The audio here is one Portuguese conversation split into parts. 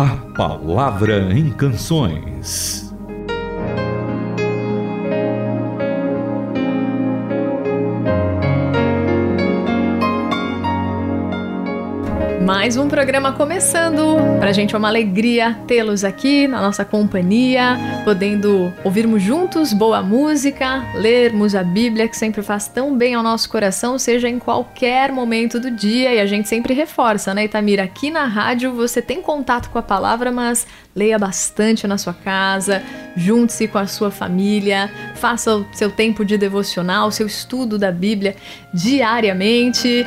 A Palavra em Canções. Mais um programa começando. Pra gente é uma alegria tê-los aqui na nossa companhia, podendo ouvirmos juntos boa música, lermos a Bíblia, que sempre faz tão bem ao nosso coração, seja em qualquer momento do dia. E a gente sempre reforça, né, Itamira? Aqui na rádio você tem contato com a palavra, mas leia bastante na sua casa, junte-se com a sua família, faça o seu tempo de devocional, seu estudo da Bíblia diariamente.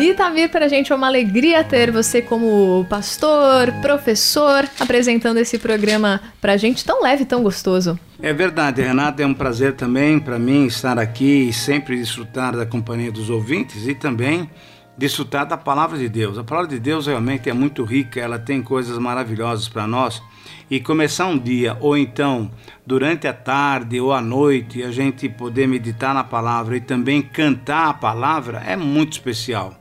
E Tamir, a gente é uma alegria ter você como pastor, professor, apresentando esse programa para a gente tão leve, tão gostoso. É verdade, Renata, é um prazer também para mim estar aqui e sempre desfrutar da companhia dos ouvintes e também desfrutar da palavra de Deus. A palavra de Deus realmente é muito rica, ela tem coisas maravilhosas para nós. E começar um dia, ou então durante a tarde ou à noite, a gente poder meditar na palavra e também cantar a palavra é muito especial.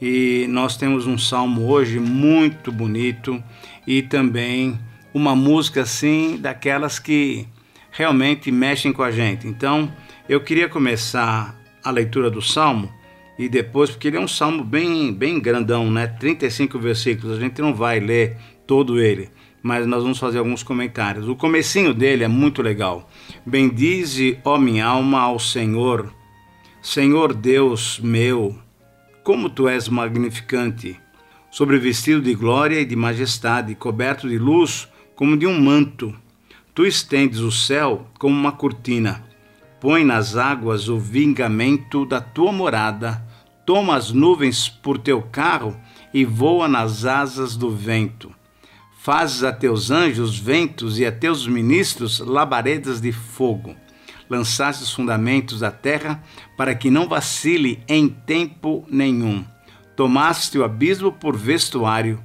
E nós temos um salmo hoje muito bonito e também uma música assim daquelas que realmente mexem com a gente. Então, eu queria começar a leitura do salmo e depois porque ele é um salmo bem bem grandão, né? 35 versículos. A gente não vai ler todo ele, mas nós vamos fazer alguns comentários. O comecinho dele é muito legal. Bendize, ó minha alma, ao Senhor. Senhor Deus meu, como tu és magnificante, sobrevestido de glória e de majestade, coberto de luz como de um manto. Tu estendes o céu como uma cortina. Põe nas águas o vingamento da tua morada. Toma as nuvens por teu carro e voa nas asas do vento. Fazes a teus anjos ventos e a teus ministros labaredas de fogo lançaste os fundamentos da terra para que não vacile em tempo nenhum. Tomaste o abismo por vestuário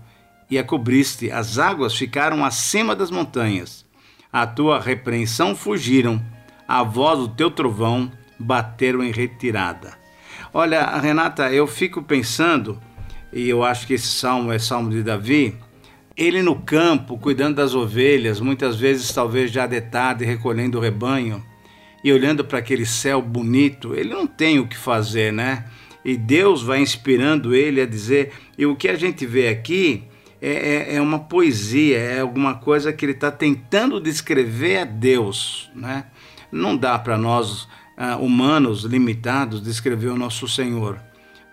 e a cobriste, as águas ficaram acima das montanhas. A tua repreensão fugiram, a voz do teu trovão bateram em retirada. Olha, Renata, eu fico pensando, e eu acho que esse salmo é salmo de Davi, ele no campo, cuidando das ovelhas, muitas vezes talvez já de tarde, recolhendo o rebanho, e olhando para aquele céu bonito, ele não tem o que fazer, né? E Deus vai inspirando ele a dizer, e o que a gente vê aqui é, é, é uma poesia, é alguma coisa que ele está tentando descrever a Deus, né? Não dá para nós, uh, humanos limitados, descrever o nosso Senhor,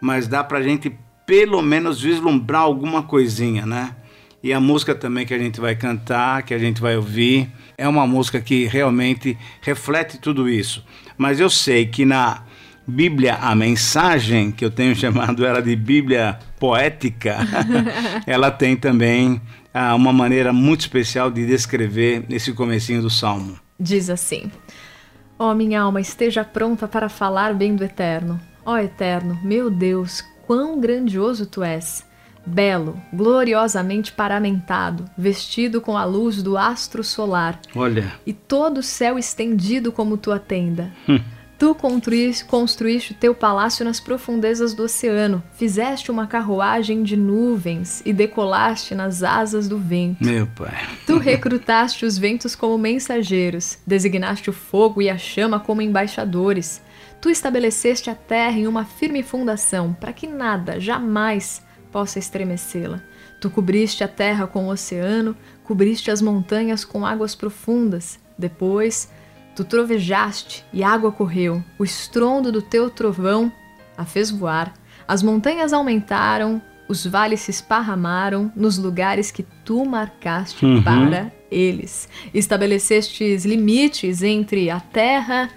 mas dá para a gente pelo menos vislumbrar alguma coisinha, né? E a música também que a gente vai cantar, que a gente vai ouvir, é uma música que realmente reflete tudo isso. Mas eu sei que na Bíblia, a mensagem, que eu tenho chamado ela de Bíblia poética, ela tem também ah, uma maneira muito especial de descrever esse comecinho do Salmo. Diz assim: Ó oh, minha alma, esteja pronta para falar bem do Eterno. Ó oh, Eterno, meu Deus, quão grandioso tu és! Belo, gloriosamente paramentado, vestido com a luz do astro solar. Olha. E todo o céu estendido como tua tenda. Hum. Tu construíste, construíste o teu palácio nas profundezas do oceano, fizeste uma carruagem de nuvens e decolaste nas asas do vento. Meu pai. Tu recrutaste os ventos como mensageiros, designaste o fogo e a chama como embaixadores. Tu estabeleceste a terra em uma firme fundação, para que nada, jamais, possa estremecê-la. Tu cobriste a terra com o oceano, cobriste as montanhas com águas profundas. Depois, tu trovejaste e água correu. O estrondo do teu trovão a fez voar. As montanhas aumentaram, os vales se esparramaram nos lugares que tu marcaste uhum. para eles. Estabelecestes limites entre a terra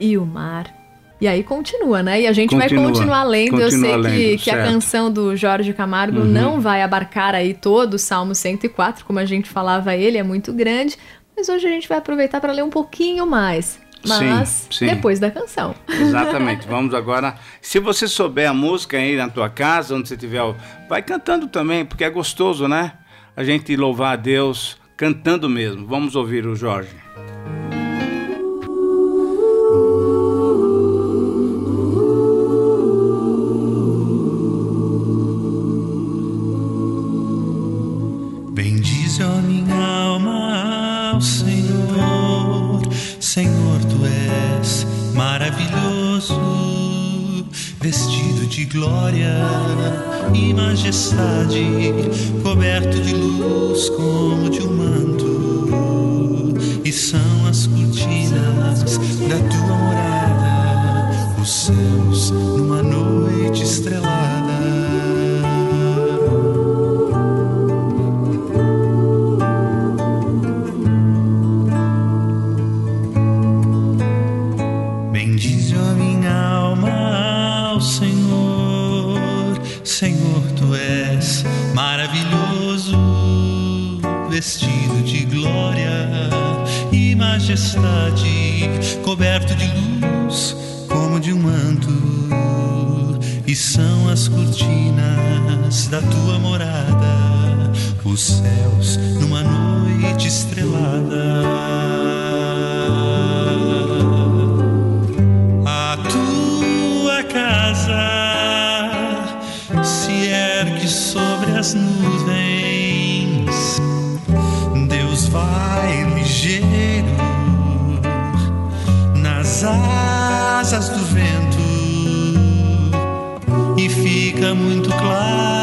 e o mar. E aí continua, né? E a gente continua, vai continuar lendo. Continua Eu sei lendo, que, que a canção do Jorge Camargo uhum. não vai abarcar aí todo o Salmo 104, como a gente falava, ele é muito grande. Mas hoje a gente vai aproveitar para ler um pouquinho mais. Mas sim, sim. depois da canção. Exatamente. Vamos agora. Se você souber a música aí na tua casa, onde você estiver, vai cantando também, porque é gostoso, né? A gente louvar a Deus cantando mesmo. Vamos ouvir o Jorge. Bendize, glória e majestade, coberto de luz como de um são as cortinas da tua morada, os céus numa noite estrelada. A tua casa se ergue sobre as nuvens. Deus vai ligeiro nas asas do vento fica muito claro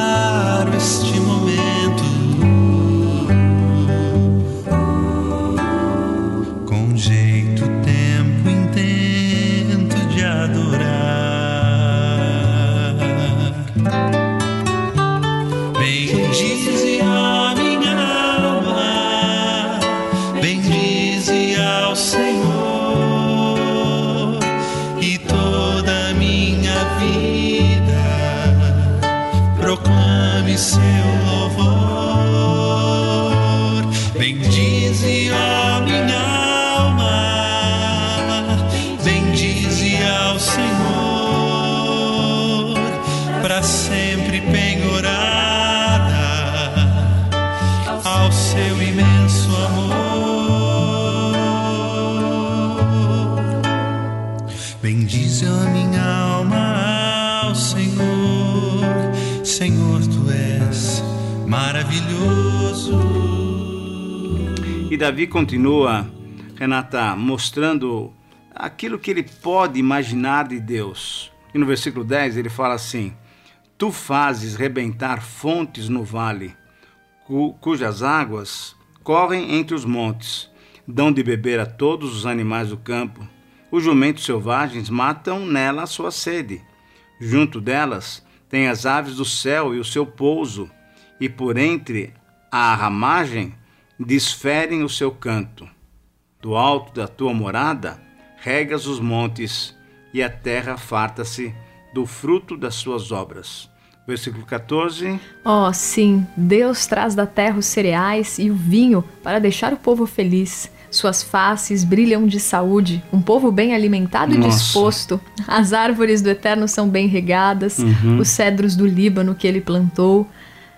seu louvor. Bendize a minha alma, bendize ao Senhor, para sempre penhorada ao seu imenso amor. Bendize a minha alma ao Senhor, maravilhoso. E Davi continua, Renata, mostrando aquilo que ele pode imaginar de Deus. E no versículo 10 ele fala assim: Tu fazes rebentar fontes no vale, cu- cujas águas correm entre os montes, dão de beber a todos os animais do campo. Os jumentos selvagens matam nela a sua sede. Junto delas tem as aves do céu e o seu pouso, e por entre a ramagem desferem o seu canto. Do alto da tua morada regas os montes, e a terra farta-se do fruto das suas obras. Versículo 14. Oh, sim, Deus traz da terra os cereais e o vinho para deixar o povo feliz. Suas faces brilham de saúde, um povo bem alimentado e Nossa. disposto. As árvores do Eterno são bem regadas, os cedros do Líbano que ele plantou.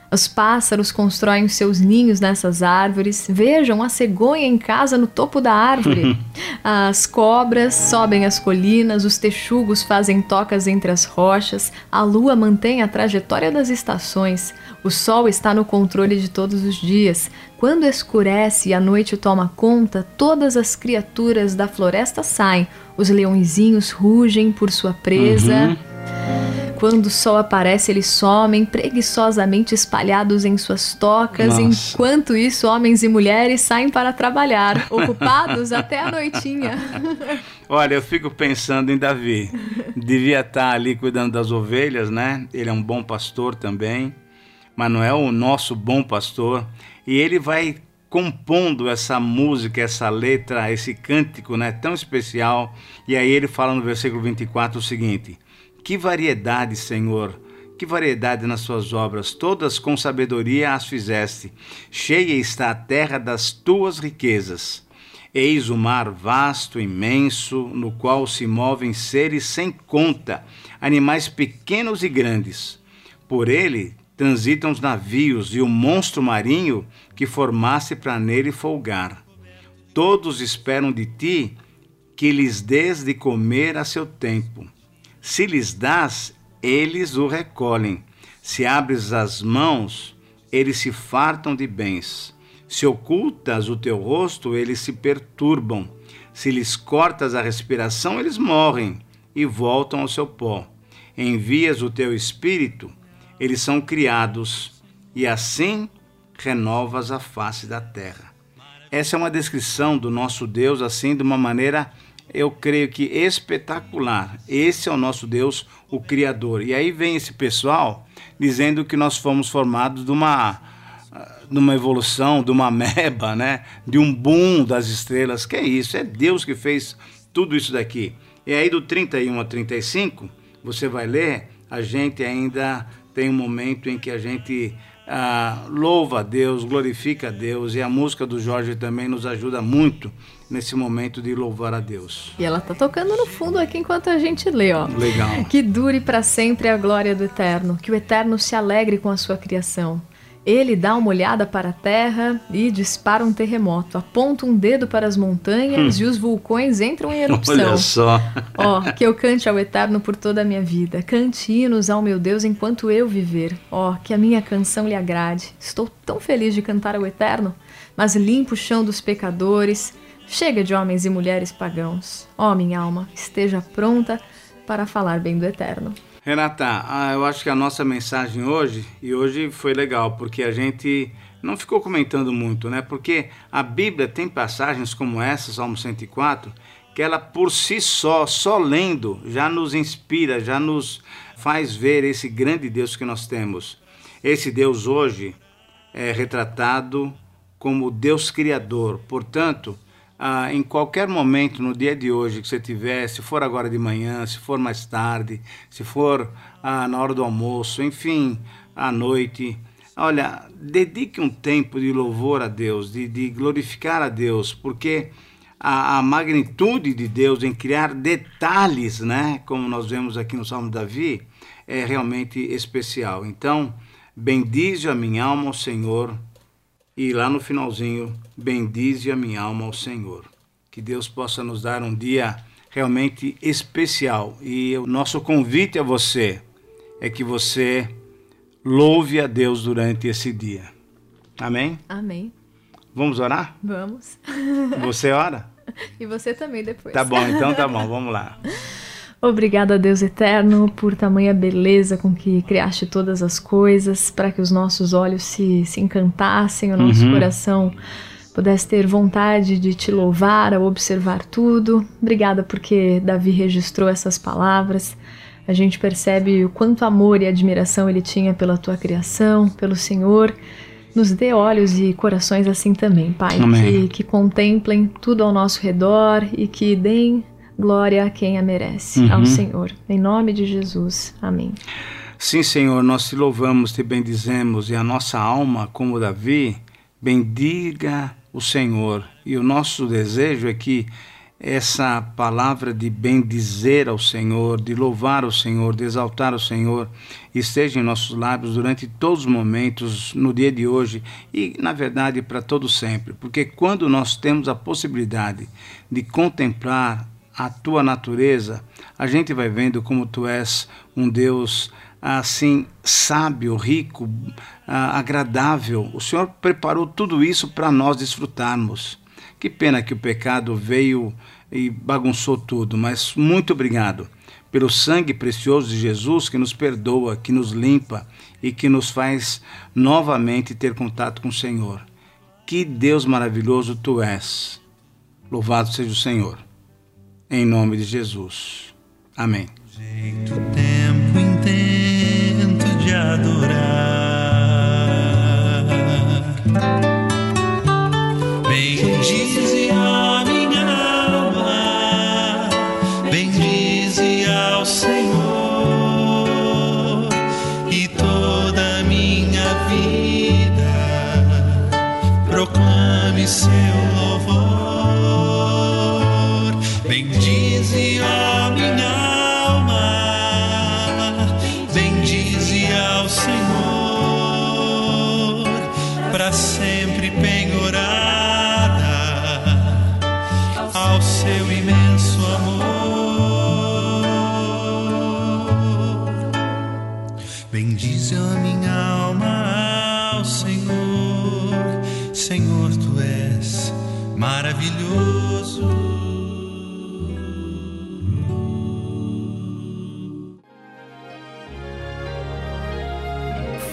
Os pássaros constroem os seus ninhos nessas árvores. Vejam a cegonha em casa no topo da árvore. As cobras sobem as colinas, os texugos fazem tocas entre as rochas, a lua mantém a trajetória das estações. O sol está no controle de todos os dias. Quando escurece e a noite toma conta, todas as criaturas da floresta saem. Os leõezinhos rugem por sua presa. Quando o sol aparece, eles somem, preguiçosamente espalhados em suas tocas. Nossa. Enquanto isso, homens e mulheres saem para trabalhar, ocupados até a noitinha. Olha, eu fico pensando em Davi. Devia estar ali cuidando das ovelhas, né? Ele é um bom pastor também, mas não é o nosso bom pastor. E ele vai compondo essa música, essa letra, esse cântico, né, tão especial. E aí ele fala no versículo 24 o seguinte: Que variedade, Senhor, que variedade nas suas obras, todas com sabedoria as fizeste. Cheia está a terra das tuas riquezas. Eis o mar vasto, imenso, no qual se movem seres sem conta, animais pequenos e grandes. Por ele transitam os navios e o monstro marinho que formaste para nele folgar. Todos esperam de ti que lhes des de comer a seu tempo. Se lhes dás, eles o recolhem. Se abres as mãos, eles se fartam de bens. Se ocultas o teu rosto, eles se perturbam. Se lhes cortas a respiração, eles morrem e voltam ao seu pó. Envias o teu espírito, eles são criados, e assim renovas a face da terra. Essa é uma descrição do nosso Deus, assim, de uma maneira, eu creio que espetacular. Esse é o nosso Deus, o Criador. E aí vem esse pessoal dizendo que nós fomos formados de uma de uma evolução, de uma meba, né? De um boom das estrelas. Que é isso? É Deus que fez tudo isso daqui. E aí do 31 a 35, você vai ler, a gente ainda tem um momento em que a gente ah, louva a Deus, glorifica a Deus e a música do Jorge também nos ajuda muito nesse momento de louvar a Deus. E ela tá tocando no fundo aqui enquanto a gente lê, ó. Legal. Que dure para sempre a glória do Eterno, que o Eterno se alegre com a sua criação. Ele dá uma olhada para a terra e dispara um terremoto. Aponta um dedo para as montanhas hum. e os vulcões entram em erupção. Olha só. Ó, oh, que eu cante ao Eterno por toda a minha vida. Cante hinos ao meu Deus enquanto eu viver. Ó, oh, que a minha canção lhe agrade. Estou tão feliz de cantar ao Eterno, mas limpo o chão dos pecadores. Chega de homens e mulheres pagãos. Ó, oh, minha alma, esteja pronta para falar bem do Eterno. Renata, ah, eu acho que a nossa mensagem hoje, e hoje foi legal, porque a gente não ficou comentando muito, né? Porque a Bíblia tem passagens como essa, Salmo 104, que ela por si só, só lendo, já nos inspira, já nos faz ver esse grande Deus que nós temos. Esse Deus hoje é retratado como Deus Criador. Portanto, ah, em qualquer momento no dia de hoje que você tiver, se for agora de manhã, se for mais tarde, se for ah, na hora do almoço, enfim, à noite, olha, dedique um tempo de louvor a Deus, de, de glorificar a Deus, porque a, a, magnitude de Deus em criar detalhes, né, como nós vemos aqui no Salmo Davi, é realmente especial. Então, bendize a minha alma ao Senhor e lá no finalzinho, bendize a minha alma ao Senhor. Que Deus possa nos dar um dia realmente especial. E o nosso convite a você é que você louve a Deus durante esse dia. Amém? Amém. Vamos orar? Vamos. Você ora? E você também depois. Tá bom, então tá bom, vamos lá. Obrigada, Deus eterno, por tamanha beleza com que criaste todas as coisas, para que os nossos olhos se, se encantassem, o nosso uhum. coração pudesse ter vontade de te louvar ao observar tudo. Obrigada porque Davi registrou essas palavras. A gente percebe o quanto amor e admiração ele tinha pela tua criação, pelo Senhor. Nos dê olhos e corações assim também, Pai, que, que contemplem tudo ao nosso redor e que deem Glória a quem a merece, uhum. ao Senhor. Em nome de Jesus. Amém. Sim, Senhor, nós te louvamos, te bendizemos, e a nossa alma, como Davi, bendiga o Senhor. E o nosso desejo é que essa palavra de bendizer ao Senhor, de louvar o Senhor, de exaltar o Senhor, esteja em nossos lábios durante todos os momentos, no dia de hoje e, na verdade, para todo sempre. Porque quando nós temos a possibilidade de contemplar a tua natureza, a gente vai vendo como tu és um Deus assim sábio, rico, agradável. O Senhor preparou tudo isso para nós desfrutarmos. Que pena que o pecado veio e bagunçou tudo, mas muito obrigado pelo sangue precioso de Jesus que nos perdoa, que nos limpa e que nos faz novamente ter contato com o Senhor. Que Deus maravilhoso tu és. Louvado seja o Senhor. Em nome de Jesus. Amém. Jeito, tempo intento de adorar. Bendize a minha alma, bendize ao Senhor